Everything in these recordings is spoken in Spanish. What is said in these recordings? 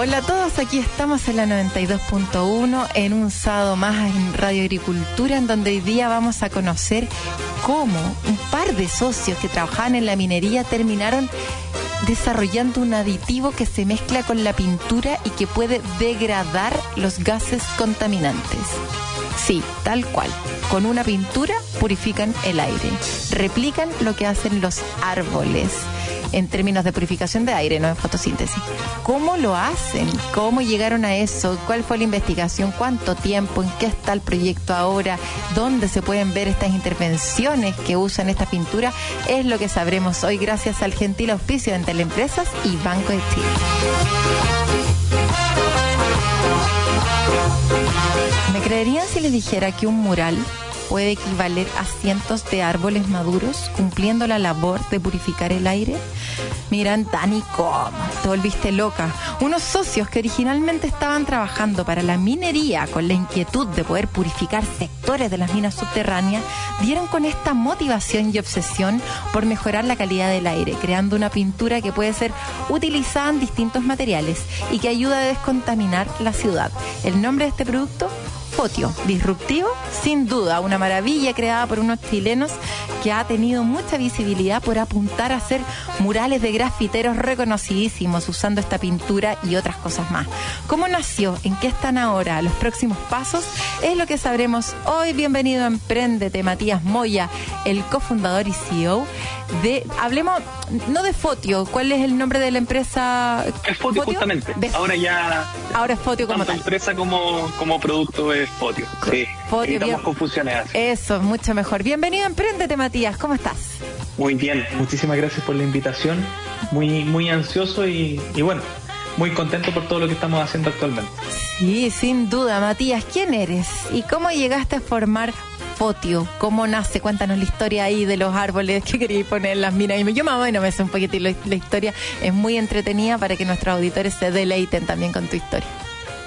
Hola a todos, aquí estamos en la 92.1 en un sábado más en Radio Agricultura en donde hoy día vamos a conocer cómo un par de socios que trabajaban en la minería terminaron desarrollando un aditivo que se mezcla con la pintura y que puede degradar los gases contaminantes. Sí, tal cual. Con una pintura purifican el aire. Replican lo que hacen los árboles en términos de purificación de aire, no en fotosíntesis. ¿Cómo lo hacen? ¿Cómo llegaron a eso? ¿Cuál fue la investigación? ¿Cuánto tiempo? ¿En qué está el proyecto ahora? ¿Dónde se pueden ver estas intervenciones que usan esta pintura? Es lo que sabremos hoy gracias al gentil auspicio de Teleempresas y Banco de Chile. ¿Me creerían si les dijera que un mural puede equivaler a cientos de árboles maduros cumpliendo la labor de purificar el aire? Miran, Dani, ¿cómo? Te volviste loca. Unos socios que originalmente estaban trabajando para la minería con la inquietud de poder purificar sectores de las minas subterráneas, dieron con esta motivación y obsesión por mejorar la calidad del aire, creando una pintura que puede ser utilizada en distintos materiales y que ayuda a descontaminar la ciudad. El nombre de este producto Fotio, disruptivo, sin duda, una maravilla creada por unos chilenos que ha tenido mucha visibilidad por apuntar a hacer murales de grafiteros reconocidísimos usando esta pintura y otras cosas más. ¿Cómo nació? ¿En qué están ahora? ¿Los próximos pasos? Es lo que sabremos hoy. Bienvenido a Emprendete, Matías Moya, el cofundador y CEO de, hablemos, no de Fotio, ¿cuál es el nombre de la empresa? Es Fotio, justamente. Ahora ya. Ahora es Fotio como tanto tal. empresa como, como producto es Fotio. Sí. Fotio, Evitamos bien. confusiones así. Eso, mucho mejor. Bienvenido a Emprendete, Matías, ¿cómo estás? Muy bien, muchísimas gracias por la invitación. Muy, muy ansioso y, y bueno, muy contento por todo lo que estamos haciendo actualmente. Sí, sin duda, Matías, ¿quién eres? ¿Y cómo llegaste a formar Fotio? ¿Cómo nace? Cuéntanos la historia ahí de los árboles que querías poner en las minas. Y yo más o menos me sé un poquitito la, la historia. Es muy entretenida para que nuestros auditores se deleiten también con tu historia.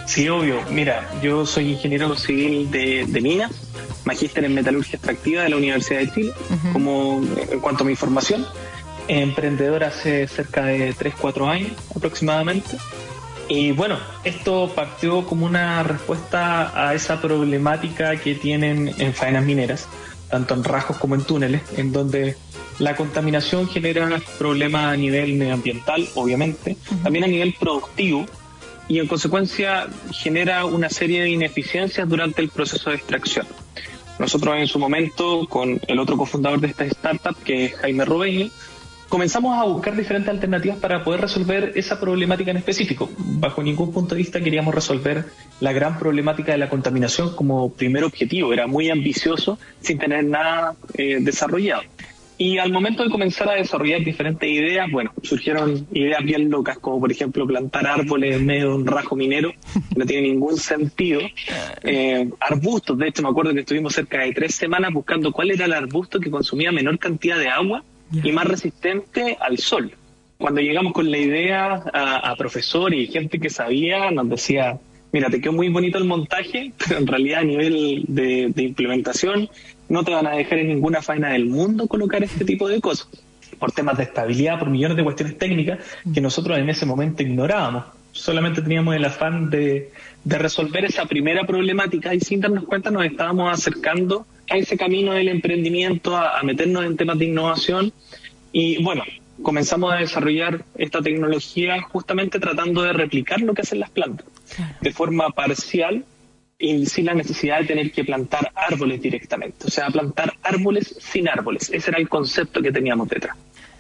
Sí, obvio. Mira, yo soy ingeniero civil de, de minas, magíster en metalurgia extractiva de la Universidad de Chile, Ujú. como en cuanto a mi formación. Emprendedor hace cerca de 3-4 años aproximadamente. Y bueno, esto partió como una respuesta a esa problemática que tienen en faenas mineras, tanto en rajos como en túneles, en donde la contaminación genera problemas a nivel medioambiental, obviamente, también a nivel productivo, y en consecuencia genera una serie de ineficiencias durante el proceso de extracción. Nosotros en su momento, con el otro cofundador de esta startup, que es Jaime Robeño, comenzamos a buscar diferentes alternativas para poder resolver esa problemática en específico. Bajo ningún punto de vista queríamos resolver la gran problemática de la contaminación como primer objetivo. Era muy ambicioso sin tener nada eh, desarrollado. Y al momento de comenzar a desarrollar diferentes ideas, bueno, surgieron ideas bien locas, como por ejemplo plantar árboles en medio de un rajo minero, no tiene ningún sentido. Eh, arbustos, de hecho me acuerdo que estuvimos cerca de tres semanas buscando cuál era el arbusto que consumía menor cantidad de agua y más resistente al sol. Cuando llegamos con la idea a, a profesores y gente que sabía, nos decía, mira, te quedó muy bonito el montaje, pero en realidad a nivel de, de implementación no te van a dejar en ninguna faena del mundo colocar este tipo de cosas. por temas de estabilidad, por millones de cuestiones técnicas que nosotros en ese momento ignorábamos. Solamente teníamos el afán de, de resolver esa primera problemática y sin darnos cuenta nos estábamos acercando a ese camino del emprendimiento, a, a meternos en temas de innovación y bueno, comenzamos a desarrollar esta tecnología justamente tratando de replicar lo que hacen las plantas de forma parcial y sin la necesidad de tener que plantar árboles directamente, o sea, plantar árboles sin árboles. Ese era el concepto que teníamos detrás.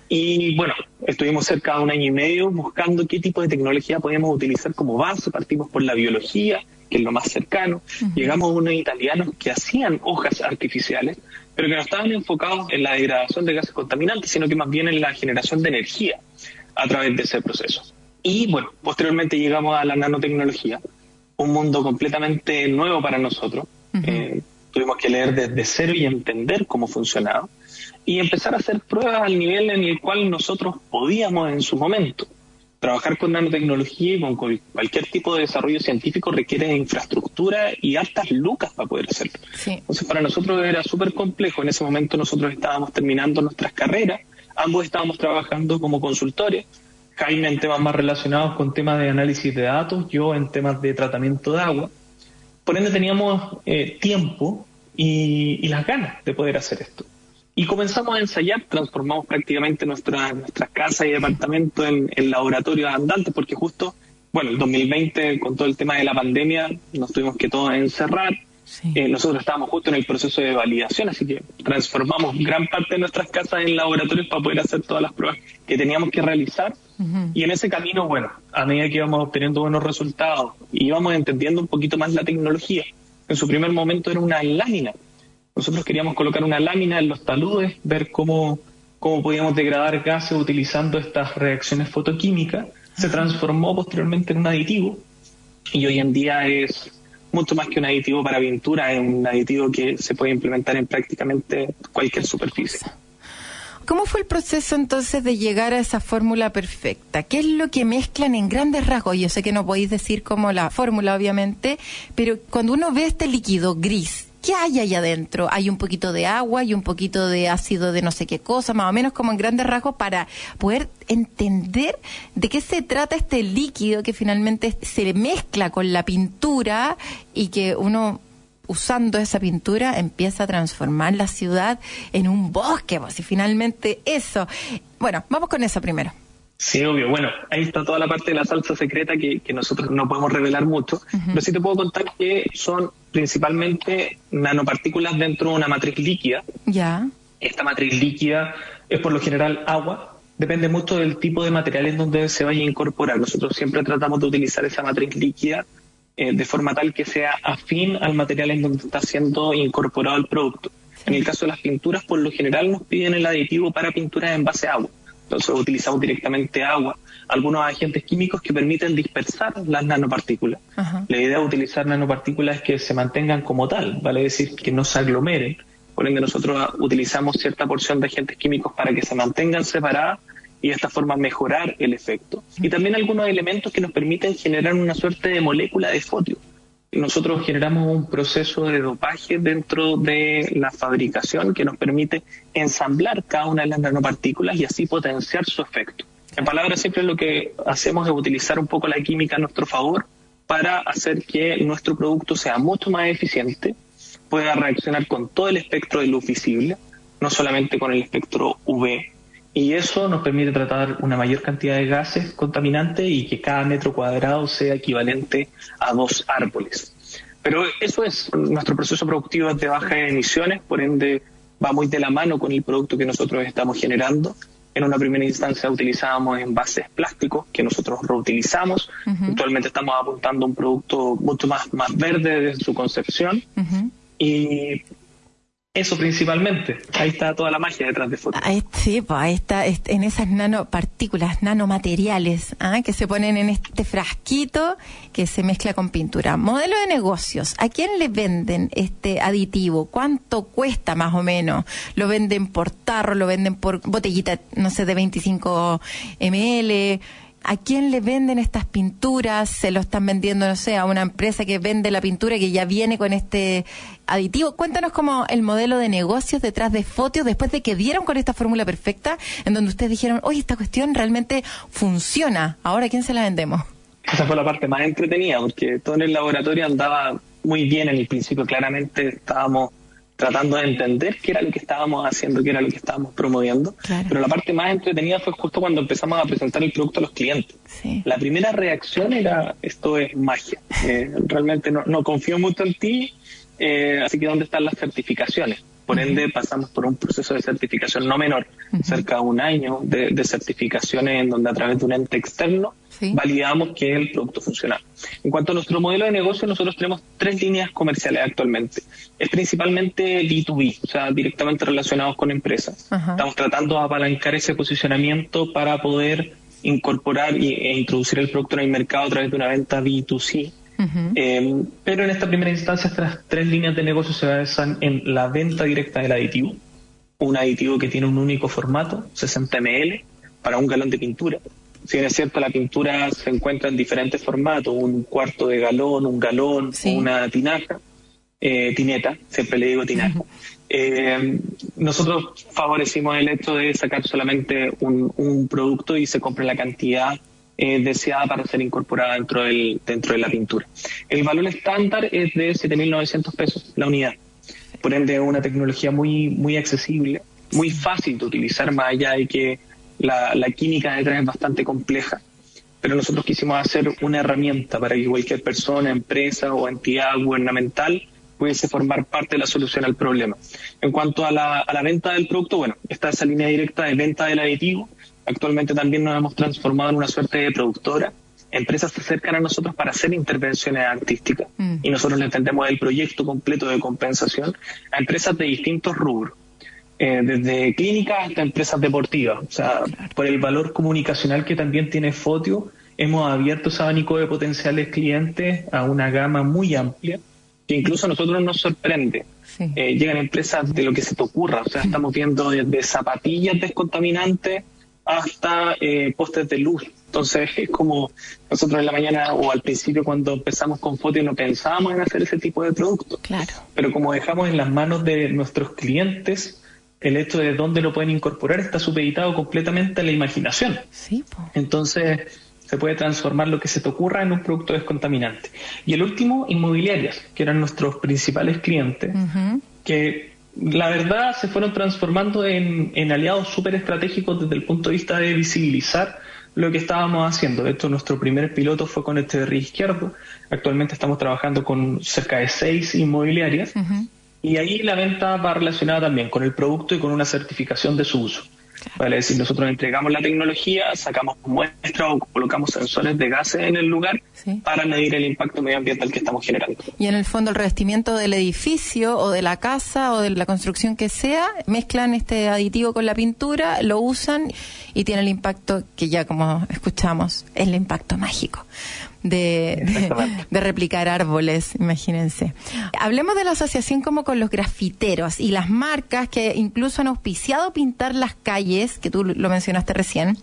Y bueno, estuvimos cerca de un año y medio buscando qué tipo de tecnología podíamos utilizar como base. Partimos por la biología, que es lo más cercano. Llegamos a unos italianos que hacían hojas artificiales, pero que no estaban enfocados en la degradación de gases contaminantes, sino que más bien en la generación de energía a través de ese proceso. Y bueno, posteriormente llegamos a la nanotecnología, un mundo completamente nuevo para nosotros. Eh, tuvimos que leer desde cero y entender cómo funcionaba y empezar a hacer pruebas al nivel en el cual nosotros podíamos en su momento. Trabajar con nanotecnología y con cualquier tipo de desarrollo científico requiere infraestructura y altas lucas para poder hacerlo. Entonces, para nosotros era súper complejo. En ese momento nosotros estábamos terminando nuestras carreras, ambos estábamos trabajando como consultores, Jaime en temas más relacionados con temas de análisis de datos, yo en temas de tratamiento de agua. Por ende teníamos eh, tiempo y las ganas de poder hacer esto. Y comenzamos a ensayar, transformamos prácticamente nuestra, nuestras casas y departamentos en, en, laboratorios andantes, porque justo, bueno, el 2020, con todo el tema de la pandemia, nos tuvimos que todos encerrar. Eh, nosotros estábamos justo en el proceso de validación, así que transformamos gran parte de nuestras casas en laboratorios para poder hacer todas las pruebas que teníamos que realizar. Y en ese camino, bueno, a medida que íbamos obteniendo buenos resultados y íbamos entendiendo un poquito más la tecnología, en su primer momento era una lámina nosotros queríamos colocar una lámina en los taludes, ver cómo, cómo podíamos degradar gases utilizando estas reacciones fotoquímicas. Se transformó posteriormente en un aditivo y hoy en día es mucho más que un aditivo para pintura, es un aditivo que se puede implementar en prácticamente cualquier superficie. ¿Cómo fue el proceso entonces de llegar a esa fórmula perfecta? ¿Qué es lo que mezclan en grandes rasgos? Yo sé que no podéis decir como la fórmula, obviamente, pero cuando uno ve este líquido gris, ¿qué hay allá adentro? Hay un poquito de agua y un poquito de ácido de no sé qué cosa, más o menos como en grandes rasgos para poder entender de qué se trata este líquido que finalmente se mezcla con la pintura y que uno usando esa pintura empieza a transformar la ciudad en un bosque, pues, y finalmente eso. Bueno, vamos con eso primero. Sí, obvio. Bueno, ahí está toda la parte de la salsa secreta que, nosotros no podemos revelar mucho, pero sí te puedo contar que son principalmente nanopartículas dentro de una matriz líquida. Ya. Esta matriz líquida es por lo general agua. Depende mucho del tipo de material en donde se vaya a incorporar. Nosotros siempre tratamos de utilizar esa matriz líquida eh, de forma tal que sea afín al material en donde está siendo incorporado el producto. En el caso de las pinturas, por lo general nos piden el aditivo para pinturas en base a agua. Entonces utilizamos directamente agua, algunos agentes químicos que permiten dispersar las nanopartículas. La idea de utilizar nanopartículas es que se mantengan como tal, vale decir que no se aglomeren. Por ende nosotros utilizamos cierta porción de agentes químicos para que se mantengan separadas y de esta forma mejorar el efecto. Y también algunos elementos que nos permiten generar una suerte de molécula de fotio nosotros generamos un proceso de dopaje dentro de la fabricación que nos permite ensamblar cada una de las nanopartículas y así potenciar su efecto. En palabras siempre lo que hacemos es utilizar un poco la química a nuestro favor para hacer que nuestro producto sea mucho más eficiente, pueda reaccionar con todo el espectro de luz visible, no solamente con el espectro UV, y eso nos permite tratar una mayor cantidad de gases contaminantes y que cada metro cuadrado sea equivalente a dos árboles. Pero eso es, nuestro proceso productivo es de bajas emisiones, por ende va muy de la mano con el producto que nosotros estamos generando. En una primera instancia utilizábamos envases plásticos que nosotros reutilizamos. Actualmente estamos apuntando a un producto mucho más, más verde desde su concepción. Y eso principalmente. Ahí está toda la magia detrás de foto. sí, pues ahí está, en esas nanopartículas, nanomateriales, ¿ah? que se ponen en este frasquito que se mezcla con pintura. Modelo de negocios. ¿A quién le venden este aditivo? ¿Cuánto cuesta más o menos? ¿Lo venden por tarro? ¿Lo venden por botellita, no sé, de 25 ml? ¿A quién le venden estas pinturas? ¿Se lo están vendiendo, no sé, a una empresa que vende la pintura que ya viene con este aditivo? Cuéntanos como el modelo de negocios detrás de Fotio después de que dieron con esta fórmula perfecta en donde ustedes dijeron, oye, esta cuestión realmente funciona. Ahora, ¿a quién se la vendemos? Esa fue la parte más entretenida porque todo en el laboratorio andaba muy bien en el principio. Claramente estábamos tratando de entender qué era lo que estábamos haciendo, qué era lo que estábamos promoviendo. Pero la parte más entretenida fue justo cuando empezamos a presentar el producto a los clientes. La primera reacción era, esto es magia. Eh, realmente no, confío mucho en ti, eh, así que ¿dónde están las certificaciones? Por ende, pasamos por un proceso de certificación no menor, cerca de un año de, de certificaciones en donde a través de un ente externo validamos que el producto funciona. En cuanto a nuestro modelo de negocio, nosotros tenemos tres líneas comerciales actualmente. Es principalmente B2B, o sea, directamente relacionados con empresas. Estamos tratando de apalancar ese posicionamiento para poder incorporar e introducir el producto en el mercado a través de una venta B2C. Eh, pero en esta primera instancia estas tres líneas de negocio se basan en la venta directa del aditivo, un aditivo que tiene un único formato, 60 ml, para un galón de pintura. Si bien es cierto, la pintura se encuentra en diferentes formatos, un cuarto de galón, un galón, una tinaja, eh, tineta, siempre le digo tinaja. Eh, nosotros favorecimos el hecho de sacar solamente un, producto y se compre la cantidad eh, deseada para ser incorporada dentro, del, dentro de la pintura. El valor estándar es de 7.900 pesos la unidad. Por ende, es una tecnología muy, muy accesible, muy fácil de utilizar, más allá de que la, química detrás es bastante compleja. Pero nosotros quisimos hacer una herramienta para que cualquier persona, empresa o entidad gubernamental pudiese formar parte de la solución al problema. En cuanto a la, a la venta del producto, bueno, está esa línea directa de venta del aditivo. Actualmente también nos hemos transformado en una suerte de productora. Empresas se acercan a nosotros para hacer intervenciones artísticas mm. y nosotros le entendemos el proyecto completo de compensación a empresas de distintos rubros. Eh, desde clínicas hasta empresas deportivas. O sea, por el valor comunicacional que también tiene Fotio, hemos abierto ese abanico de potenciales clientes a una gama muy amplia que incluso a nosotros nos sorprende. Eh, llegan empresas de lo que se te ocurra, o sea, estamos viendo desde zapatillas descontaminantes hasta eh, postes de luz. Entonces es como nosotros en la mañana o al principio cuando empezamos con Fotio no pensábamos en hacer ese tipo de productos. Claro. Pero como dejamos en las manos de nuestros clientes el hecho de dónde lo pueden incorporar está supeditado completamente a la imaginación. Sí, Entonces se puede transformar lo que se te ocurra en un producto descontaminante. Y el último, inmobiliarias, que eran nuestros principales clientes, que la verdad se fueron transformando en, aliados súper estratégicos desde el punto de vista de visibilizar lo que estábamos haciendo. De hecho, nuestro primer piloto fue con este de Izquierdo. Actualmente estamos trabajando con cerca de seis inmobiliarias. Y ahí la venta va relacionada también con el producto y con una certificación de su uso. Vale decir, nosotros entregamos la tecnología, sacamos muestras o colocamos sensores de gases en el lugar para medir el impacto medioambiental que estamos generando. Y en el fondo el revestimiento del edificio o de la casa o de la construcción que sea, mezclan este aditivo con la pintura, lo usan y tiene el impacto que ya como escuchamos, es el impacto mágico de, de, replicar árboles, imagínense. Hablemos de la asociación como con los grafiteros y las marcas que incluso han auspiciado pintar las calles, que tú lo mencionaste recién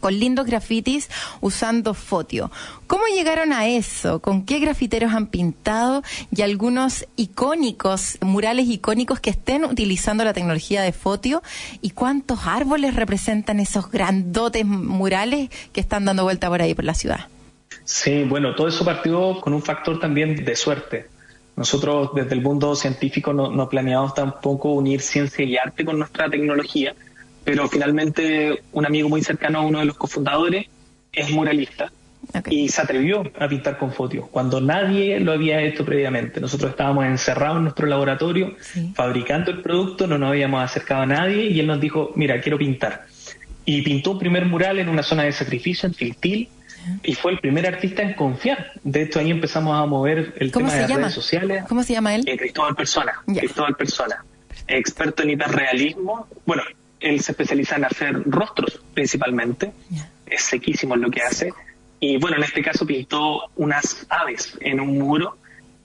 con lindos grafitis usando Fotio. ¿Cómo llegaron a eso? ¿Con qué grafiteros han pintado? Y algunos icónicos, murales icónicos que estén utilizando la tecnología de Fotio. ¿Y cuántos árboles representan esos grandotes murales que están dando vuelta por ahí por la ciudad? Sí, bueno, todo eso partió con un factor también de suerte. Nosotros desde el mundo científico no, planeamos tampoco unir ciencia y arte con nuestra tecnología, pero finalmente un amigo muy cercano a uno de los cofundadores es muralista y se atrevió a pintar con fotios cuando nadie lo había hecho previamente. Nosotros estábamos encerrados en nuestro laboratorio fabricando el producto, no nos habíamos acercado a nadie y él nos dijo, mira, quiero pintar. Y pintó un primer mural en una zona de sacrificio en Filtil, y fue el primer artista en confiar. De hecho, ahí empezamos a mover el tema de las redes sociales. ¿Cómo se llama él? Eh, Cristóbal Persona. Cristóbal Persona. Experto en hiperrealismo. Bueno, él se especializa en hacer rostros principalmente. Es sequísimo en lo que hace. Y bueno, en este caso pintó unas aves en un muro.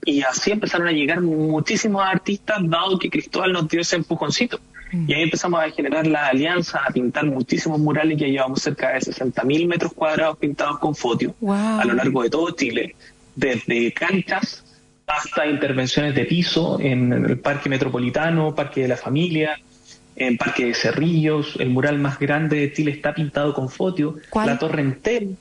Y así empezaron a llegar muchísimos artistas, dado que Cristóbal nos dio ese empujoncito. Y ahí empezamos a generar la alianza, a pintar muchísimos murales, ya llevamos cerca de 60.000 metros cuadrados pintados con fotio a lo largo de todo Chile, desde canchas hasta intervenciones de piso en el Parque Metropolitano, Parque de la Familia, en Parque de Cerrillos, el mural más grande de Chile está pintado con fotio, la Torre Entel,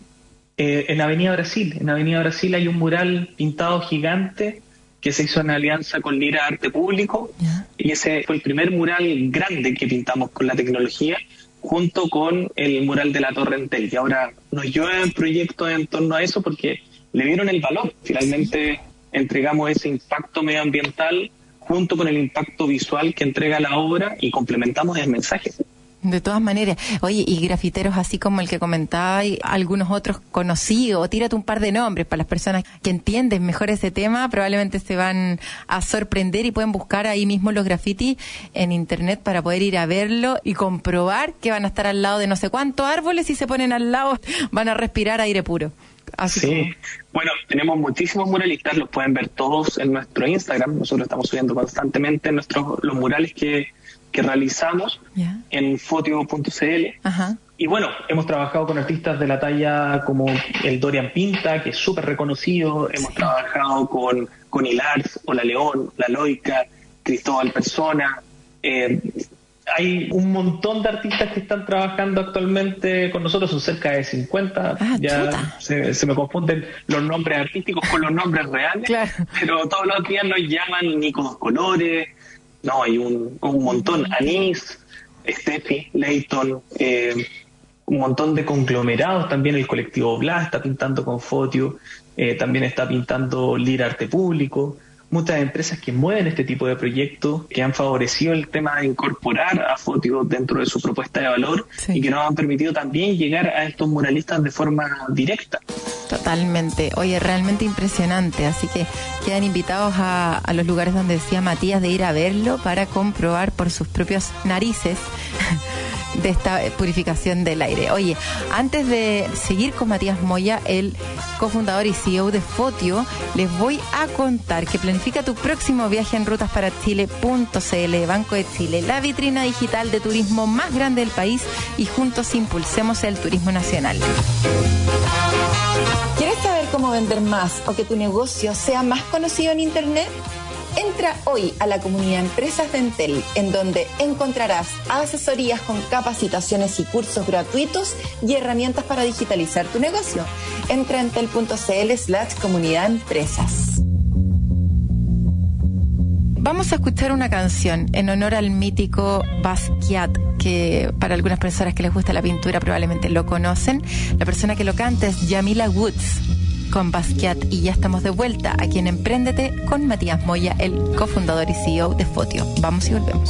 eh, en Avenida Brasil, en Avenida Brasil hay un mural pintado gigante que se hizo en alianza con Lira Arte Público y ese fue el primer mural grande que pintamos con la tecnología junto con el mural de la Torre Entel y ahora nos llevan proyectos en torno a eso porque le dieron el valor. Finalmente entregamos ese impacto medioambiental junto con el impacto visual que entrega la obra y complementamos el mensaje. De todas maneras. Oye, y grafiteros así como el que comentaba y algunos otros conocidos, tírate un par de nombres para las personas que entienden mejor ese tema, probablemente se van a sorprender y pueden buscar ahí mismo los grafitis en internet para poder ir a verlo y comprobar que van a estar al lado de no sé cuántos árboles y se ponen al lado, van a respirar aire puro. Así sí, bueno, tenemos muchísimos muralistas, los pueden ver todos en nuestro Instagram, nosotros estamos subiendo constantemente nuestros los murales que que realizamos en fotio.cl. Y bueno, hemos trabajado con artistas de la talla como el Dorian Pinta, que es súper reconocido. Hemos trabajado con, con Hilars, o La León, La Loica, Cristóbal Persona. Eh, hay un montón de artistas que están trabajando actualmente con nosotros, son cerca de 50. Ah, ya se, me confunden los nombres artísticos con los nombres reales, pero todos los días nos llaman Nico Colores, no, hay un, un montón. Anís, Steffi, Leighton, eh, un montón de conglomerados. También el colectivo Blas está pintando con Fotio. Eh, también está pintando Lira Arte Público muchas empresas que mueven este tipo de proyectos, que han favorecido el tema de incorporar a Fotio dentro de su propuesta de valor y que nos han permitido también llegar a estos muralistas de forma directa. Totalmente. Oye, realmente impresionante. Así que quedan invitados a, a los lugares donde decía Matías de ir a verlo para comprobar por sus propias narices de esta purificación del aire. Oye, antes de seguir con Matías Moya, el cofundador y CEO de Fotio, les voy a contar que planifica tu próximo viaje en rutas para Chile.cl, Banco de Chile, la vitrina digital de turismo más grande del país y juntos impulsemos el turismo nacional. ¿Quieres saber cómo vender más o que tu negocio sea más conocido en Internet? Entra hoy a la comunidad Empresas de Entel, en donde encontrarás asesorías con capacitaciones y cursos gratuitos y herramientas para digitalizar tu negocio. Entra en entel.cl slash comunidad empresas. Vamos a escuchar una canción en honor al mítico Basquiat, que para algunas personas que les gusta la pintura probablemente lo conocen. La persona que lo canta es Yamila Woods con Basquiat y ya estamos de vuelta aquí en Emprendete con Matías Moya, el cofundador y CEO de Fotio. Vamos y volvemos.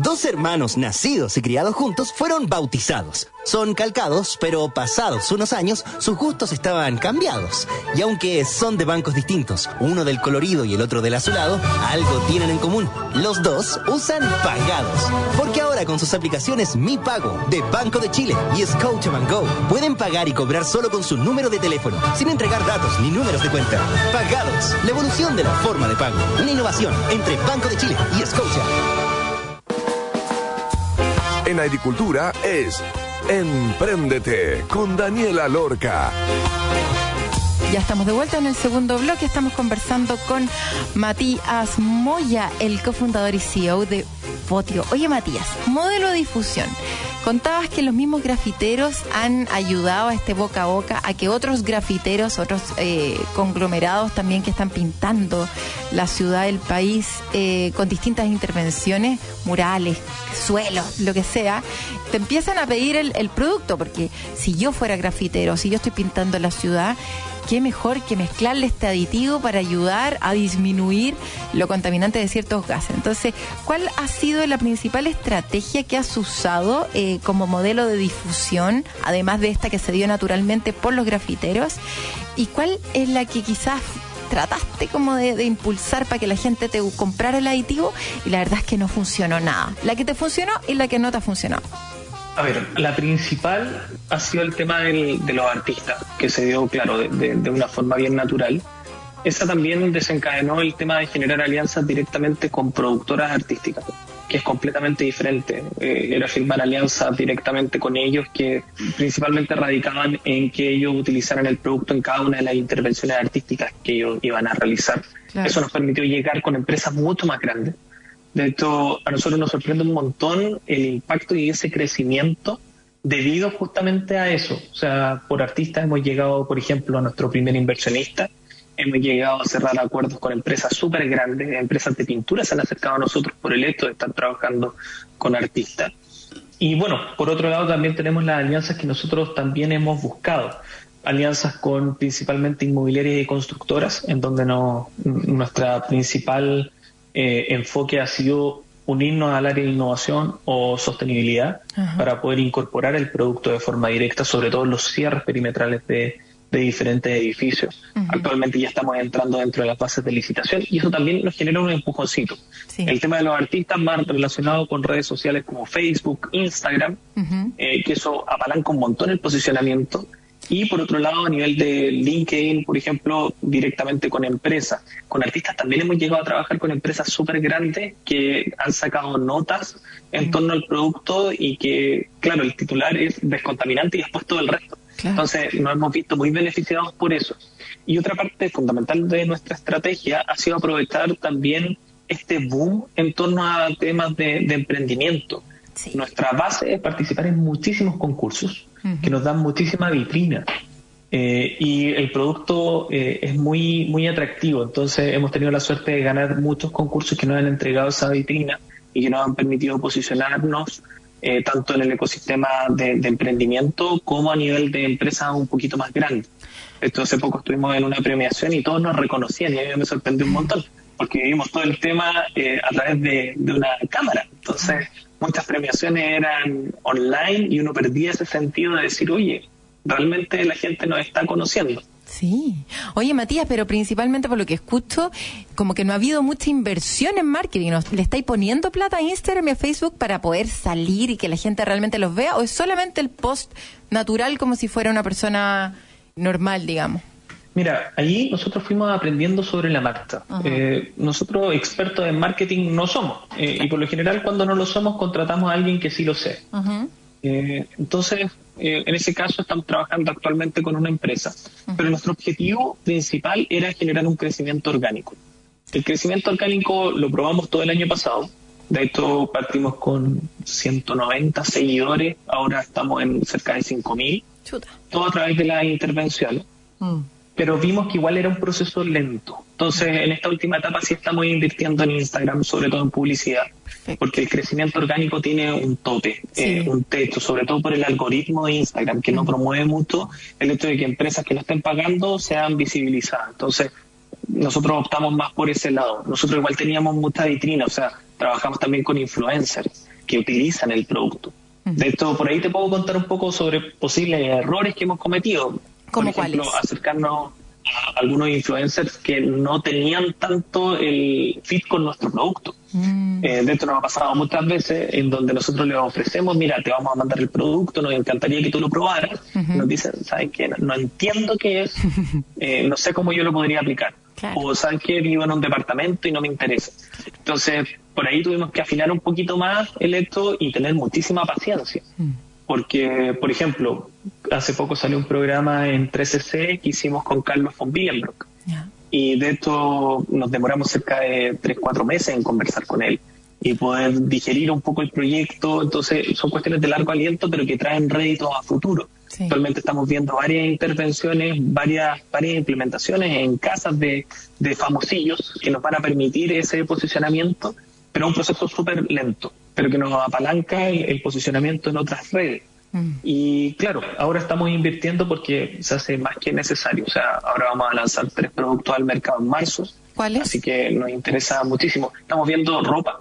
Dos hermanos nacidos y criados juntos fueron bautizados. Son calcados, pero pasados unos años, sus gustos estaban cambiados. Y aunque son de bancos distintos, uno del colorido y el otro del azulado, algo tienen en común. Los dos usan pagados. Porque ahora con sus aplicaciones Mi Pago, de Banco de Chile y Scotiabank Go, pueden pagar y cobrar solo con su número de teléfono, sin entregar datos ni números de cuenta. Pagados, la evolución de la forma de pago. Una innovación entre Banco de Chile y Scotia. En agricultura es Empréndete con Daniela Lorca. Ya estamos de vuelta en el segundo bloque. Estamos conversando con Matías Moya, el cofundador y CEO de Fotio. Oye, Matías, modelo de difusión. Contabas que los mismos grafiteros han ayudado a este boca a boca a que otros grafiteros, otros eh, conglomerados también que están pintando la ciudad, el país, eh, con distintas intervenciones, murales, suelos, lo que sea, te empiezan a pedir el, el producto, porque si yo fuera grafitero, si yo estoy pintando la ciudad, qué mejor que mezclarle este aditivo para ayudar a disminuir lo contaminante de ciertos gases. Entonces, ¿cuál ha sido la principal estrategia que has usado eh, como modelo de difusión, además de esta que se dio naturalmente por los grafiteros? ¿Y cuál es la que quizás trataste como de, de impulsar para que la gente te comprara el aditivo y la verdad es que no funcionó nada? La que te funcionó y la que no te ha funcionado. A ver, la principal ha sido el tema del- de los artistas, que se dio, claro, de, de- de una forma bien natural. Esa también desencadenó el tema de generar alianzas directamente con productoras artísticas, que es completamente diferente. Eh, era firmar alianzas directamente con ellos que principalmente radicaban en que ellos utilizaran el producto en cada una de las intervenciones artísticas que ellos iban a realizar. Claro. Eso nos permitió llegar con empresas mucho más grandes. De hecho, a nosotros nos sorprende un montón el impacto y ese crecimiento debido justamente a eso. O sea, por artistas hemos llegado, por ejemplo, a nuestro primer inversionista, hemos llegado a cerrar acuerdos con empresas súper grandes, empresas de pintura se han acercado a nosotros por el hecho de estar trabajando con artistas. Y bueno, por otro lado también tenemos las alianzas que nosotros también hemos buscado. Alianzas con principalmente inmobiliarias y constructoras, en donde no, nuestra principal eh, enfoque ha sido unirnos al área de innovación o sostenibilidad Ajá. para poder incorporar el producto de forma directa, sobre todo en los cierres perimetrales de, de diferentes edificios. Actualmente ya estamos entrando dentro de las bases de licitación y eso también nos genera un empujoncito. Sí. El tema de los artistas más relacionado con redes sociales como Facebook, Instagram, eh, que eso apalanca un montón el posicionamiento. Y por otro lado, a nivel de LinkedIn, por ejemplo, directamente con empresas. Con artistas también hemos llegado a trabajar con empresas súper grandes que han sacado notas en torno al producto y que, claro, el titular es descontaminante y después todo el resto. Claro. Entonces, nos hemos visto muy beneficiados por eso. Y otra parte fundamental de nuestra estrategia ha sido aprovechar también este boom en torno a temas de, de emprendimiento. Sí. Nuestra base es participar en muchísimos concursos Que nos dan muchísima vitrina. Eh, y el producto eh, es muy, muy atractivo. Entonces hemos tenido la suerte de ganar muchos concursos que nos han entregado esa vitrina y que nos han permitido posicionarnos eh, tanto en el ecosistema de, emprendimiento como a nivel de empresas un poquito más grandes. Esto hace poco estuvimos en una premiación y todos nos reconocían y a mí me sorprendió un montón porque vivimos todo el tema eh, a través de, de una cámara. Entonces, muchas premiaciones eran online y uno perdía ese sentido de decir, oye, realmente la gente nos está conociendo. Sí. Oye, Matías, pero principalmente por lo que escucho, como que no ha habido mucha inversión en marketing. ¿No- ¿Le estáis poniendo plata a Instagram y a Facebook para poder salir y que la gente realmente los vea? ¿O es solamente el post natural como si fuera una persona normal, digamos? Mira, allí nosotros fuimos aprendiendo sobre la marcha. Eh, nosotros expertos en marketing no somos eh, y por lo general cuando no lo somos contratamos a alguien que sí lo sé. Eh, entonces, en ese caso estamos trabajando actualmente con una empresa, pero nuestro objetivo principal era generar un crecimiento orgánico. El crecimiento orgánico lo probamos todo el año pasado. De hecho, partimos con 190 seguidores, ahora estamos en cerca de 5.000, Chuta. todo a través de las intervenciones Mm. Pero vimos que igual era un proceso lento. Entonces, en esta última etapa sí estamos invirtiendo en Instagram, sobre todo en publicidad, Perfecto. porque el crecimiento orgánico tiene un tope, Sí. eh, un techo, sobre todo por el algoritmo de Instagram, que no promueve mucho el hecho de que empresas que no estén pagando sean visibilizadas. Entonces, nosotros optamos más por ese lado. Nosotros igual teníamos mucha vitrina, o sea, trabajamos también con influencers que utilizan el producto. De hecho, por ahí te puedo contar un poco sobre posibles errores que hemos cometido. ¿Cómo por ejemplo, cuáles? acercarnos a algunos influencers que no tenían tanto el fit con nuestro producto. Mm. Eh, de hecho, nos ha pasado muchas veces en donde nosotros les ofrecemos, mira, te vamos a mandar el producto, nos encantaría que tú lo probaras. Nos dicen, ¿sabes qué? No entiendo qué es, eh, no sé cómo yo lo podría aplicar. Claro. O, ¿sabes qué? Vivo en un departamento y no me interesa. Entonces, por ahí tuvimos que afinar un poquito más el hecho y tener muchísima paciencia. Mm. Porque, por ejemplo, hace poco salió un programa en 3CC que hicimos con Carlos von Willenbrock. Ya. Y de esto nos demoramos cerca de 3, 4 meses en conversar con él y poder digerir un poco el proyecto. Entonces, son cuestiones de largo aliento, pero que traen réditos a futuro. Sí. Actualmente estamos viendo varias intervenciones, varias, varias implementaciones en casas de, de famosillos que nos van a permitir ese posicionamiento, pero es un proceso súper lento, pero que nos apalanca el, el posicionamiento en otras redes. Y claro, ahora estamos invirtiendo porque se hace más que necesario. O sea, ahora vamos a lanzar tres productos al mercado en marzo. ¿Cuáles? Así que nos interesa muchísimo. Estamos viendo ropa.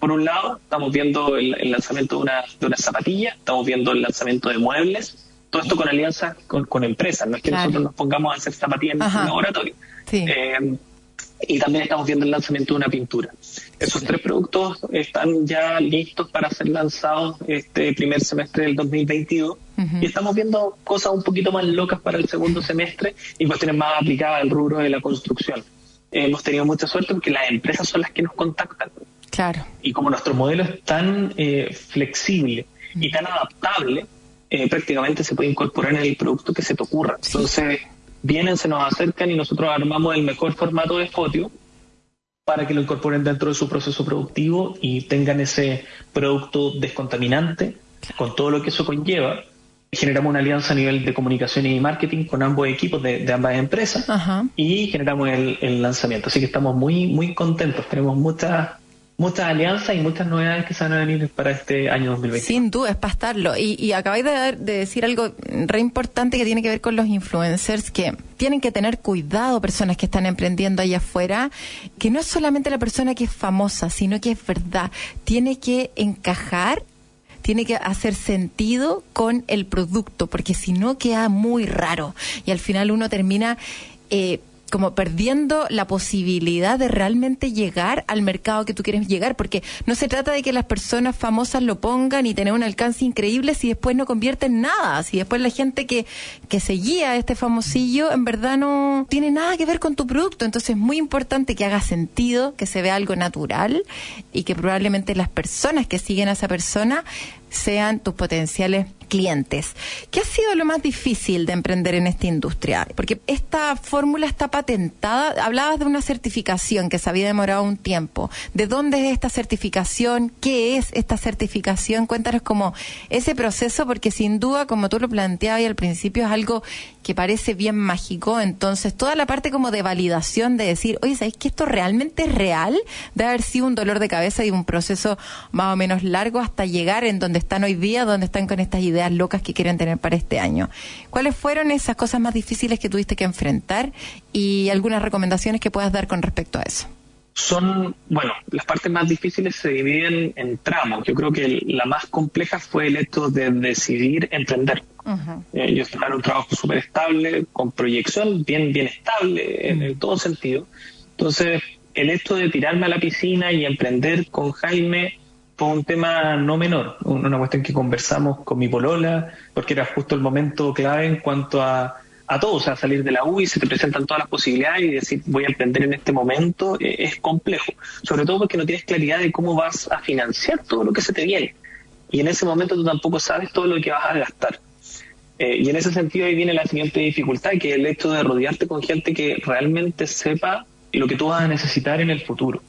Por un lado, estamos viendo el, el lanzamiento de una, de una zapatilla, estamos viendo el lanzamiento de muebles, todo esto con alianzas con, con empresas, no es que Claro. nosotros nos pongamos a hacer zapatillas en Ajá. un laboratorio. Sí. Eh, y también estamos viendo el lanzamiento de una pintura. Esos tres productos están ya listos para ser lanzados este primer semestre del 2022 Ujú. y estamos viendo cosas un poquito más locas para el segundo semestre y cuestiones más aplicadas al rubro de la construcción. Hemos tenido mucha suerte porque las empresas son las que nos contactan Claro. y como nuestro modelo es tan eh, flexible y tan adaptable, eh, prácticamente se puede incorporar en el producto que se te ocurra. Entonces, vienen, se nos acercan y nosotros armamos el mejor formato de fotio para que lo incorporen dentro de su proceso productivo y tengan ese producto descontaminante con todo lo que eso conlleva. Generamos una alianza a nivel de comunicación y marketing con ambos equipos de, de ambas empresas Ajá. y generamos el, el lanzamiento. Así que estamos muy, muy contentos. Tenemos muchas muchas alianzas y muchas novedades que se van a venir para este año 2020. Sin duda, es para estarlo. Y, y acabáis de, de decir algo re importante que tiene que ver con los influencers, que tienen que tener cuidado personas que están emprendiendo allá afuera, que no es solamente la persona que es famosa, sino que es verdad, tiene que encajar tiene que hacer sentido con el producto, porque si no queda muy raro y al final uno termina eh, como perdiendo la posibilidad de realmente llegar al mercado que tú quieres llegar, porque no se trata de que las personas famosas lo pongan y tener un alcance increíble si después no convierte en nada, si después la gente que, que seguía a este famosillo en verdad no tiene nada que ver con tu producto, entonces es muy importante que haga sentido, que se vea algo natural y que probablemente las personas que siguen a esa persona sean tus potenciales clientes. ¿Qué ha sido lo más difícil de emprender en esta industria? Porque esta fórmula está patentada. Hablabas de una certificación que se había demorado un tiempo. ¿De dónde es esta certificación? ¿Qué es esta certificación? Cuéntanos como ese proceso, porque sin duda, como tú lo planteabas al principio, es algo que parece bien mágico. Entonces, toda la parte como de validación de decir, oye, ¿sabéis que esto realmente es real? De haber sido un dolor de cabeza y un proceso más o menos largo hasta llegar en donde están hoy día, donde están con estas ideas locas que quieren tener para este año. ¿Cuáles fueron esas cosas más difíciles que tuviste que enfrentar y algunas recomendaciones que puedas dar con respecto a eso? Son, bueno, las partes más difíciles se dividen en tramos. Yo creo que la más compleja fue el hecho de decidir emprender. Eh, yo estaba en un trabajo súper estable, con proyección bien, bien estable en, en todo sentido. Entonces, el hecho de tirarme a la piscina y emprender con Jaime fue un tema no menor, un- una cuestión que conversamos con mi polola, porque era justo el momento clave en cuanto a, a todo, o sea, salir de la U y se te presentan todas las posibilidades y decir voy a emprender en este momento eh, es complejo, sobre todo porque no tienes claridad de cómo vas a financiar todo lo que se te viene. Y en ese momento tú tampoco sabes todo lo que vas a gastar. Eh, y en ese sentido ahí viene la siguiente dificultad, que es el hecho de rodearte con gente que realmente sepa lo que tú vas a necesitar en el futuro.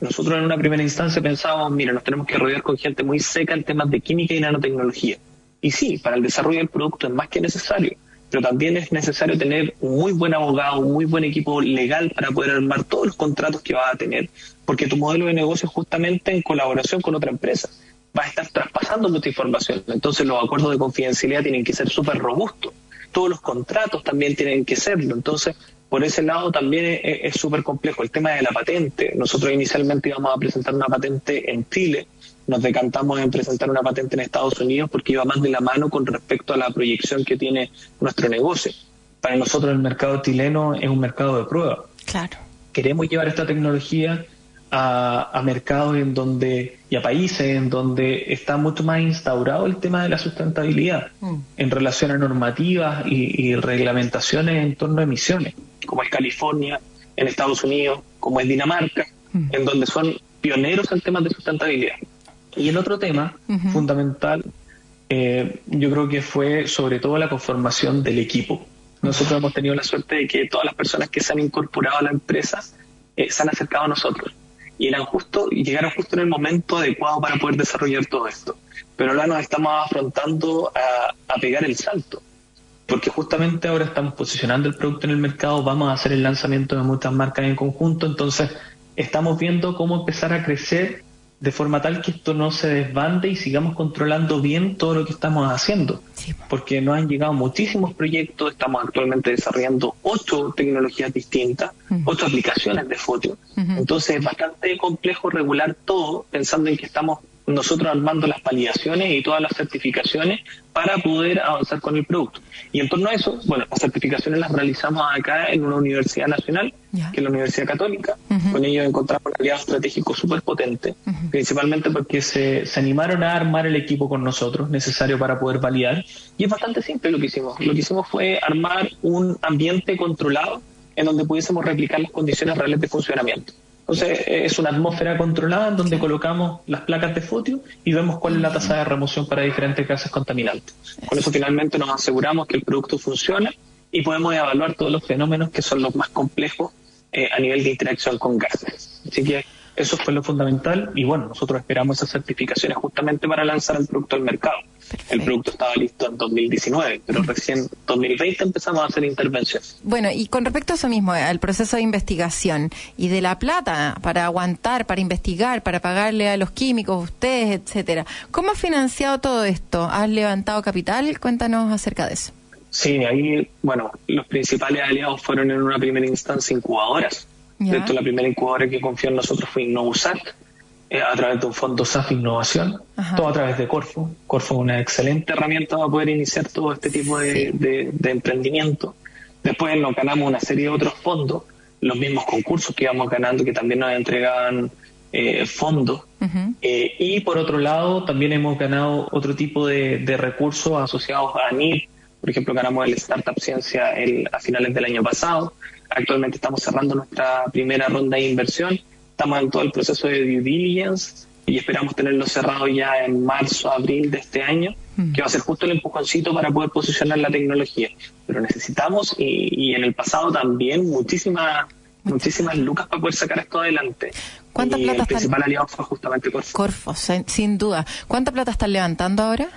Nosotros en una primera instancia pensábamos, mira, nos tenemos que rodear con gente muy seca en temas de química y nanotecnología. Y sí, para el desarrollo del producto es más que necesario, pero también es necesario tener un muy buen abogado, un muy buen equipo legal para poder armar todos los contratos que vas a tener, porque tu modelo de negocio es justamente en colaboración con otra empresa. Vas a estar traspasando mucha información, entonces los acuerdos de confidencialidad tienen que ser súper robustos. Todos los contratos también tienen que serlo. Entonces, por ese lado también es- súper complejo. El tema de la patente. Nosotros inicialmente íbamos a presentar una patente en Chile. Nos decantamos en presentar una patente en Estados Unidos porque iba más de la mano con respecto a la proyección que tiene nuestro negocio. Para nosotros el mercado chileno es un mercado de prueba. Claro. Queremos llevar esta tecnología a, a mercados en donde y a países en donde está mucho más instaurado el tema de la sustentabilidad en relación a normativas y, y reglamentaciones en torno a emisiones, como es California, en Estados Unidos, como es Dinamarca, en donde son pioneros en temas de sustentabilidad. Y el otro tema fundamental, eh, yo creo que fue sobre todo la conformación del equipo. Nosotros hemos tenido la suerte de que todas las personas que se han incorporado a la empresa eh, se han acercado a nosotros y eran justo y llegaron justo en el momento adecuado para poder desarrollar todo esto. Pero ahora nos estamos afrontando a, a pegar el salto, porque justamente ahora estamos posicionando el producto en el mercado, vamos a hacer el lanzamiento de muchas marcas en conjunto, entonces estamos viendo cómo empezar a crecer de forma tal que esto no se desbande y sigamos controlando bien todo lo que estamos haciendo. Sí. Porque nos han llegado muchísimos proyectos, estamos actualmente desarrollando ocho tecnologías distintas, ocho aplicaciones de foto. Entonces es bastante complejo regular todo pensando en que estamos nosotros armando las validaciones y todas las certificaciones para poder avanzar con el producto. Y en torno a eso, bueno, las certificaciones las realizamos acá en una universidad nacional, que es la Universidad Católica. Con ellos encontramos un aliado estratégico súper potente, principalmente porque se, se animaron a armar el equipo con nosotros necesario para poder validar. Y es bastante simple lo que hicimos. Lo que hicimos fue armar un ambiente controlado en donde pudiésemos replicar las condiciones reales de funcionamiento. Entonces, es una atmósfera controlada en donde colocamos las placas de fotio y vemos cuál es la tasa de remoción para diferentes gases contaminantes. Con eso finalmente nos aseguramos que el producto funciona y podemos evaluar todos los fenómenos que son los más complejos eh, a nivel de interacción con gases. Así que eso fue lo fundamental y bueno, nosotros esperamos esas certificaciones justamente para lanzar el producto al mercado. El producto estaba listo en 2019, pero recién en 2020 empezamos a hacer intervenciones. Bueno, y con respecto a eso mismo, al proceso de investigación y de la plata para aguantar, para investigar, para pagarle a los químicos, ustedes, etcétera, ¿cómo has financiado todo esto? ¿Has levantado capital? Cuéntanos acerca de eso. Sí, ahí, bueno, los principales aliados fueron en una primera instancia incubadoras. De hecho, la primera incubadora que confió en nosotros fue Innovusac, eh, a través de un fondo SAF Innovación, Ajá. todo a través de Corfo. Corfo es una excelente herramienta para poder iniciar todo este tipo de, Sí. de- de emprendimiento. Después nos ganamos una serie de otros fondos, los mismos concursos que íbamos ganando que también nos entregaban eh, fondos. Eh, y por otro lado, también hemos ganado otro tipo de, de recursos asociados a NIR. Por ejemplo, ganamos el Startup Ciencia el- a finales del año pasado. Actualmente estamos cerrando nuestra primera ronda de inversión. Estamos en todo el proceso de due diligence y esperamos tenerlo cerrado ya en marzo, abril de este año, Mm. que va a ser justo el empujoncito para poder posicionar la tecnología. Pero necesitamos, y, y en el pasado también, muchísimas muchísimas lucas para poder sacar esto adelante. ¿Cuánta y plata el están- principal aliado fue justamente Corfo. Corfo, sin, sin duda. ¿Cuánta plata están levantando ahora?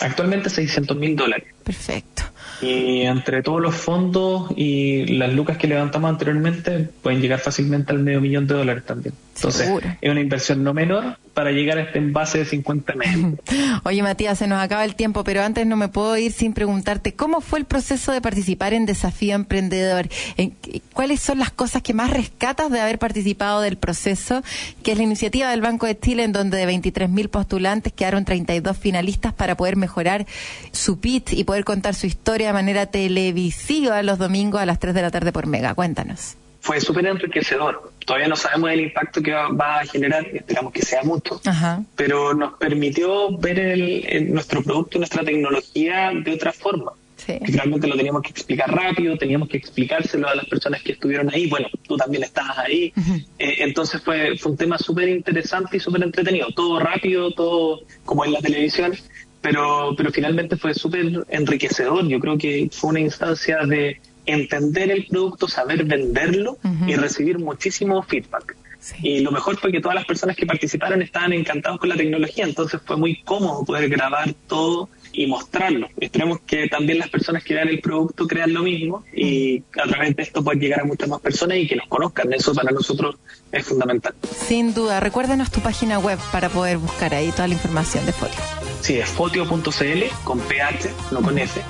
Actualmente 600 mil dólares. Perfecto. Y entre todos los fondos y las lucas que levantamos anteriormente, pueden llegar fácilmente al medio millón de dólares también. Entonces, Seguro. es una inversión no menor para llegar a este envase de 50 mil. Oye, Matías, se nos acaba el tiempo, pero antes no me puedo ir sin preguntarte cómo fue el proceso de participar en Desafío Emprendedor. ¿En qué- ¿Cuáles son las cosas que más rescatas de haber participado del proceso? Que es la iniciativa del Banco de Chile, en donde de 23.000 postulantes quedaron 32 finalistas para poder mejorar su pitch y poder contar su historia de manera televisiva los domingos a las 3 de la tarde por Mega. Cuéntanos. Fue súper enriquecedor. Todavía no sabemos el impacto que va, a generar, esperamos que sea mucho. Ajá. Pero nos permitió ver el- el- nuestro producto, nuestra tecnología de otra forma. Sí. realmente lo teníamos que explicar rápido, teníamos que explicárselo a las personas que estuvieron ahí. Bueno, tú también estabas ahí. Eh, entonces fue, fue un tema súper interesante y súper entretenido. Todo rápido, todo como en la televisión, pero, pero finalmente fue súper enriquecedor. Yo creo que fue una instancia de entender el producto, saber venderlo y recibir muchísimo feedback. Sí. Y lo mejor fue que todas las personas que participaron estaban encantados con la tecnología, entonces fue muy cómodo poder grabar todo y mostrarlo. Esperemos que también las personas que vean el producto crean lo mismo y a través de esto puedan llegar a muchas más personas y que nos conozcan. Eso para nosotros es fundamental. Sin duda. Recuérdenos tu página web para poder buscar ahí toda la información de Folio. Sí, es fotio.cl con PH, no con F.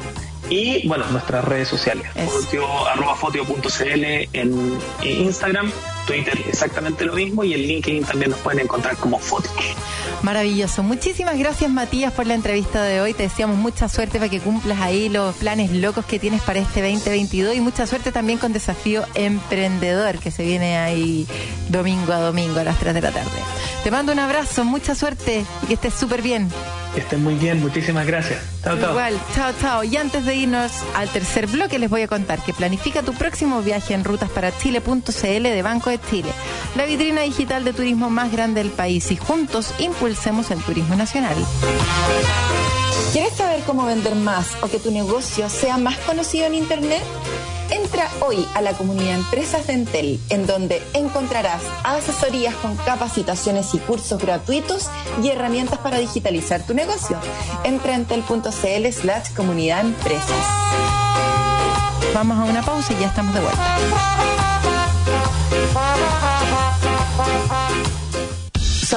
Y bueno, nuestras redes sociales, fotio, arroba fotio.cl en Instagram, Twitter exactamente lo mismo y en LinkedIn también nos pueden encontrar como Fotio. Maravilloso. Muchísimas gracias, Matías, por la entrevista de hoy. Te deseamos mucha suerte para que cumplas ahí los planes locos que tienes para este 2022 y mucha suerte también con Desafío Emprendedor, que se viene ahí domingo a domingo a las 3 de la tarde. Te mando un abrazo, mucha suerte y que estés súper bien. Que estén muy bien, muchísimas gracias. Chao, chao. Igual, chao, chao. Y antes de al tercer bloque, les voy a contar que planifica tu próximo viaje en rutasparachile.cl de Banco de Chile, la vitrina digital de turismo más grande del país y juntos impulsemos el turismo nacional. ¿Quieres saber cómo vender más o que tu negocio sea más conocido en Internet? Entra hoy a la comunidad Empresas de Entel, en donde encontrarás asesorías con capacitaciones y cursos gratuitos y herramientas para digitalizar tu negocio. Entra a entel.cl slash comunidad empresas. Vamos a una pausa y ya estamos de vuelta.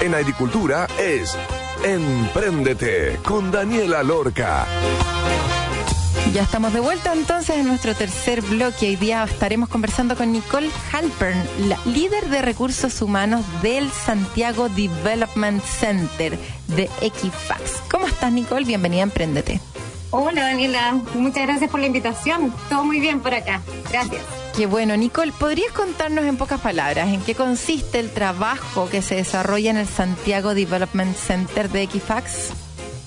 En agricultura es Empréndete con Daniela Lorca. Ya estamos de vuelta entonces en nuestro tercer bloque. Hoy día estaremos conversando con Nicole Halpern, la líder de recursos humanos del Santiago Development Center de Equifax. ¿Cómo estás, Nicole? Bienvenida a Emprendete. Hola Daniela, muchas gracias por la invitación. Todo muy bien por acá. Gracias. Qué bueno, Nicole, ¿podrías contarnos en pocas palabras en qué consiste el trabajo que se desarrolla en el Santiago Development Center de Equifax?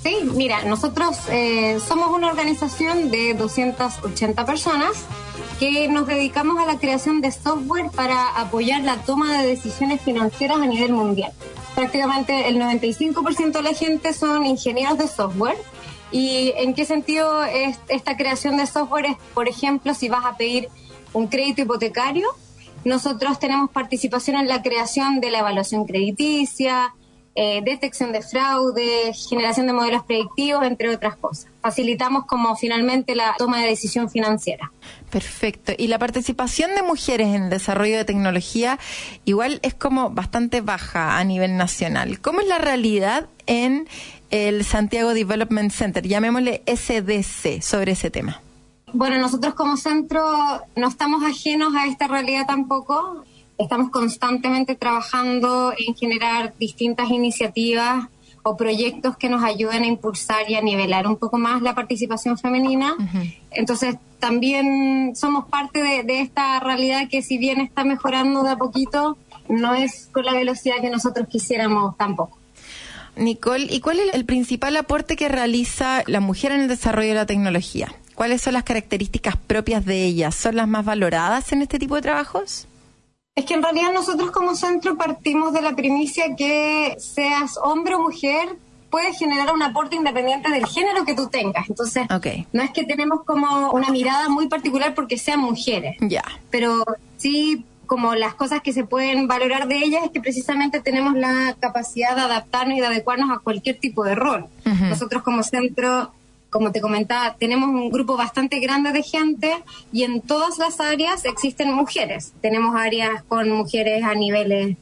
Sí, mira, nosotros eh, somos una organización de 280 personas que nos dedicamos a la creación de software para apoyar la toma de decisiones financieras a nivel mundial. Prácticamente el 95% de la gente son ingenieros de software. ¿Y en qué sentido es esta creación de software? Es, por ejemplo, si vas a pedir un crédito hipotecario, nosotros tenemos participación en la creación de la evaluación crediticia, eh, detección de fraude, generación de modelos predictivos, entre otras cosas. Facilitamos como finalmente la toma de decisión financiera. Perfecto. Y la participación de mujeres en el desarrollo de tecnología igual es como bastante baja a nivel nacional. ¿Cómo es la realidad en el Santiago Development Center, llamémosle SDC, sobre ese tema? Bueno, nosotros como centro no estamos ajenos a esta realidad tampoco. Estamos constantemente trabajando en generar distintas iniciativas o proyectos que nos ayuden a impulsar y a nivelar un poco más la participación femenina. Entonces, también somos parte de, de esta realidad que si bien está mejorando de a poquito, no es con la velocidad que nosotros quisiéramos tampoco. Nicole, ¿y cuál es el principal aporte que realiza la mujer en el desarrollo de la tecnología? ¿Cuáles son las características propias de ellas? ¿Son las más valoradas en este tipo de trabajos? Es que en realidad nosotros como centro partimos de la primicia que seas hombre o mujer, puedes generar un aporte independiente del género que tú tengas. Entonces, no es que tenemos como una mirada muy particular porque sean mujeres, Ya. pero sí como las cosas que se pueden valorar de ellas es que precisamente tenemos la capacidad de adaptarnos y de adecuarnos a cualquier tipo de rol. Nosotros como centro, como te comentaba, tenemos un grupo bastante grande de gente y en todas las áreas existen mujeres. Tenemos áreas con mujeres a niveles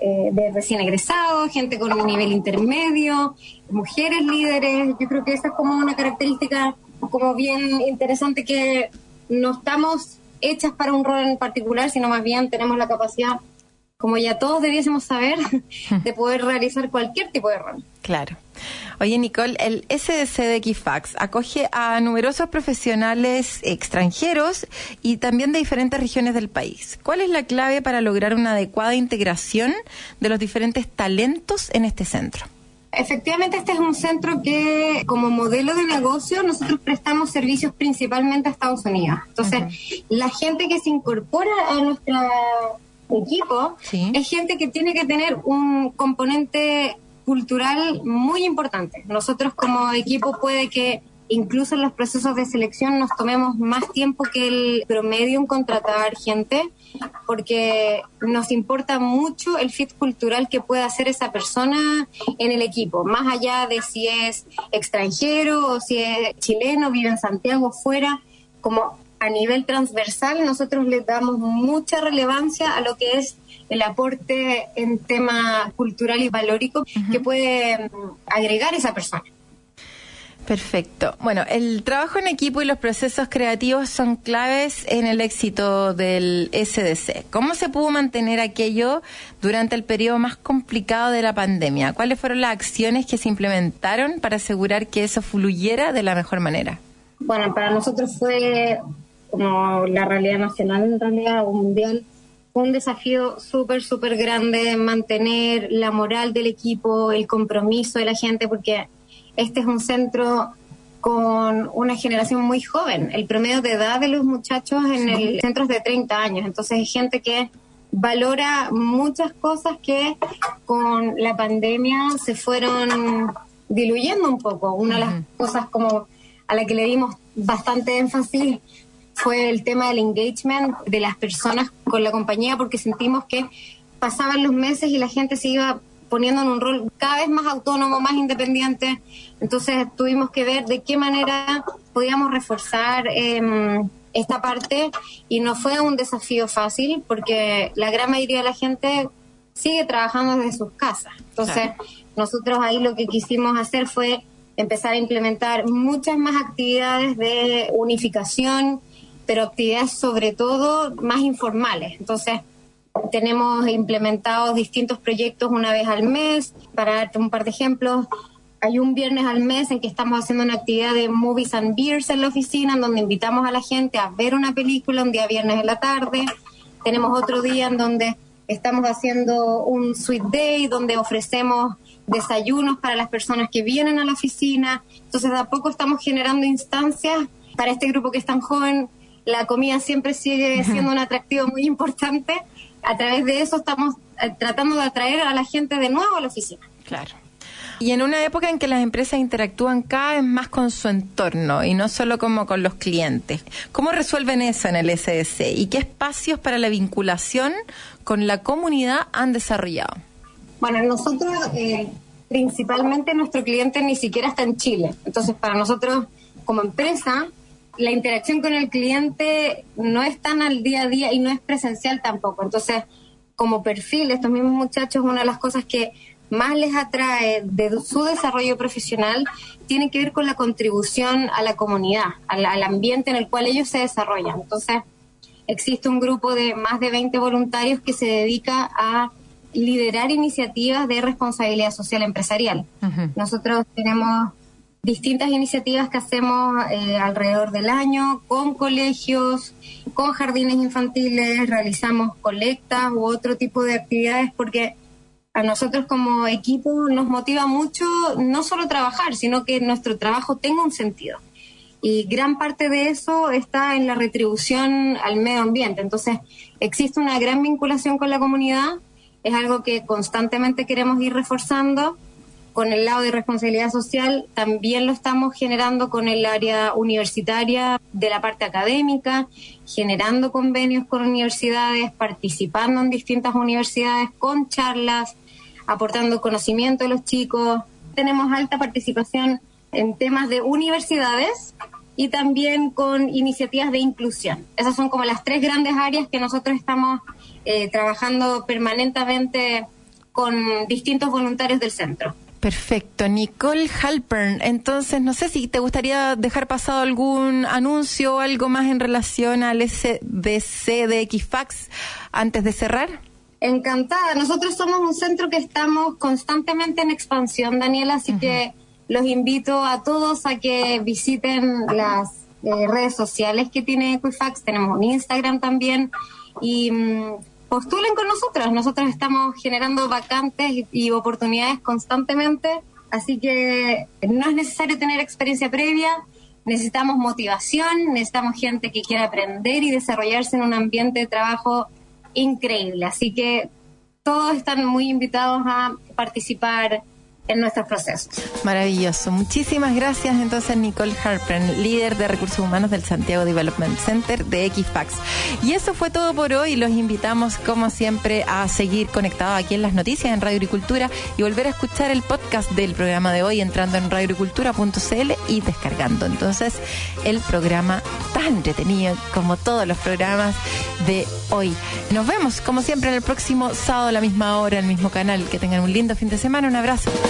eh, de recién egresados, gente con un nivel intermedio, mujeres líderes. Yo creo que esa es como una característica como bien interesante que no estamos hechas para un rol en particular, sino más bien tenemos la capacidad, como ya todos debiésemos saber, de poder realizar cualquier tipo de rol. Claro. Oye, Nicole, el SDC de Equifax acoge a numerosos profesionales extranjeros y también de diferentes regiones del país. ¿Cuál es la clave para lograr una adecuada integración de los diferentes talentos en este centro? Efectivamente, este es un centro que como modelo de negocio nosotros prestamos servicios principalmente a Estados Unidos. Entonces, la gente que se incorpora a nuestro equipo es gente que tiene que tener un componente cultural muy importante. Nosotros como equipo puede que incluso en los procesos de selección nos tomemos más tiempo que el promedio en contratar gente, porque nos importa mucho el fit cultural que pueda hacer esa persona en el equipo, más allá de si es extranjero o si es chileno, vive en Santiago, fuera, como a nivel transversal nosotros le damos mucha relevancia a lo que es el aporte en tema cultural y valórico que puede mm, agregar esa persona. Perfecto. Bueno, el trabajo en equipo y los procesos creativos son claves en el éxito del SDC. ¿Cómo se pudo mantener aquello durante el periodo más complicado de la pandemia? ¿Cuáles fueron las acciones que se implementaron para asegurar que eso fluyera de la mejor manera? Bueno, para nosotros fue como la realidad nacional, en realidad, o mundial, un desafío súper, súper grande mantener la moral del equipo, el compromiso de la gente, porque este es un centro con una generación muy joven. El promedio de edad de los muchachos en el centro es de 30 años. Entonces hay gente que valora muchas cosas que con la pandemia se fueron diluyendo un poco. Una de las cosas como a la que le dimos bastante énfasis fue el tema del engagement de las personas con la compañía porque sentimos que pasaban los meses y la gente se iba poniendo en un rol cada vez más autónomo, más independiente. Entonces tuvimos que ver de qué manera podíamos reforzar em, esta parte y no fue un desafío fácil porque la gran mayoría de la gente sigue trabajando desde sus casas. Entonces nosotros ahí lo que quisimos hacer fue empezar a implementar muchas más actividades de unificación, pero actividades sobre todo más informales. Entonces, tenemos implementados distintos proyectos una vez al mes. Para darte un par de ejemplos, hay un viernes al mes en que estamos haciendo una actividad de movies and beers en la oficina, en donde invitamos a la gente a ver una película un día viernes en la tarde. Tenemos otro día en donde estamos haciendo un sweet day, donde ofrecemos desayunos para las personas que vienen a la oficina. Entonces, de a poco estamos generando instancias para este grupo que es tan joven. La comida siempre sigue siendo un atractivo muy importante. A través de eso estamos eh, tratando de atraer a la gente de nuevo a la oficina. Claro. Y en una época en que las empresas interactúan cada vez más con su entorno y no solo como con los clientes, ¿cómo resuelven eso en el SDS? ¿Y qué espacios para la vinculación con la comunidad han desarrollado? Bueno, nosotros eh, principalmente nuestro cliente ni siquiera está en Chile. Entonces, para nosotros como empresa, la interacción con el cliente no es tan al día a día y no es presencial tampoco. Entonces, como perfil, estos mismos muchachos, una de las cosas que más les atrae de su desarrollo profesional tiene que ver con la contribución a la comunidad, al, al ambiente en el cual ellos se desarrollan. Entonces, existe un grupo de más de 20 voluntarios que se dedica a liderar iniciativas de responsabilidad social empresarial. Nosotros tenemos distintas iniciativas que hacemos eh, alrededor del año con colegios, con jardines infantiles, realizamos colectas u otro tipo de actividades porque a nosotros como equipo nos motiva mucho no solo trabajar, sino que nuestro trabajo tenga un sentido. Y gran parte de eso está en la retribución al medio ambiente. Entonces, existe una gran vinculación con la comunidad, es algo que constantemente queremos ir reforzando. Con el lado de responsabilidad social también lo estamos generando con el área universitaria de la parte académica, generando convenios con universidades, participando en distintas universidades con charlas, aportando conocimiento a los chicos. Tenemos alta participación en temas de universidades y también con iniciativas de inclusión. Esas son como las tres grandes áreas que nosotros estamos eh, trabajando permanentemente con distintos voluntarios del centro. Perfecto. Nicole Halpern, entonces no sé si te gustaría dejar pasado algún anuncio o algo más en relación al SDC de Equifax antes de cerrar. Encantada. Nosotros somos un centro que estamos constantemente en expansión, Daniela, así que los invito a todos a que visiten las eh, redes sociales que tiene Equifax. Tenemos un Instagram también y mm, postulen con nosotras. Nosotros estamos generando vacantes y oportunidades constantemente, así que no es necesario tener experiencia previa. Necesitamos motivación, necesitamos gente que quiera aprender y desarrollarse en un ambiente de trabajo increíble. Así que todos están muy invitados a participar en nuestros procesos. Maravilloso. Muchísimas gracias entonces Nicole Harpen, líder de recursos humanos del Santiago Development Center de Equifax. Y eso fue todo por hoy. Los invitamos como siempre a seguir conectados aquí en las noticias en Radio Agricultura y volver a escuchar el podcast del programa de hoy entrando en radioagricultura.cl y descargando entonces el programa tan entretenido como todos los programas de hoy. Nos vemos como siempre en el próximo sábado a la misma hora, en el mismo canal. Que tengan un lindo fin de semana. Un abrazo.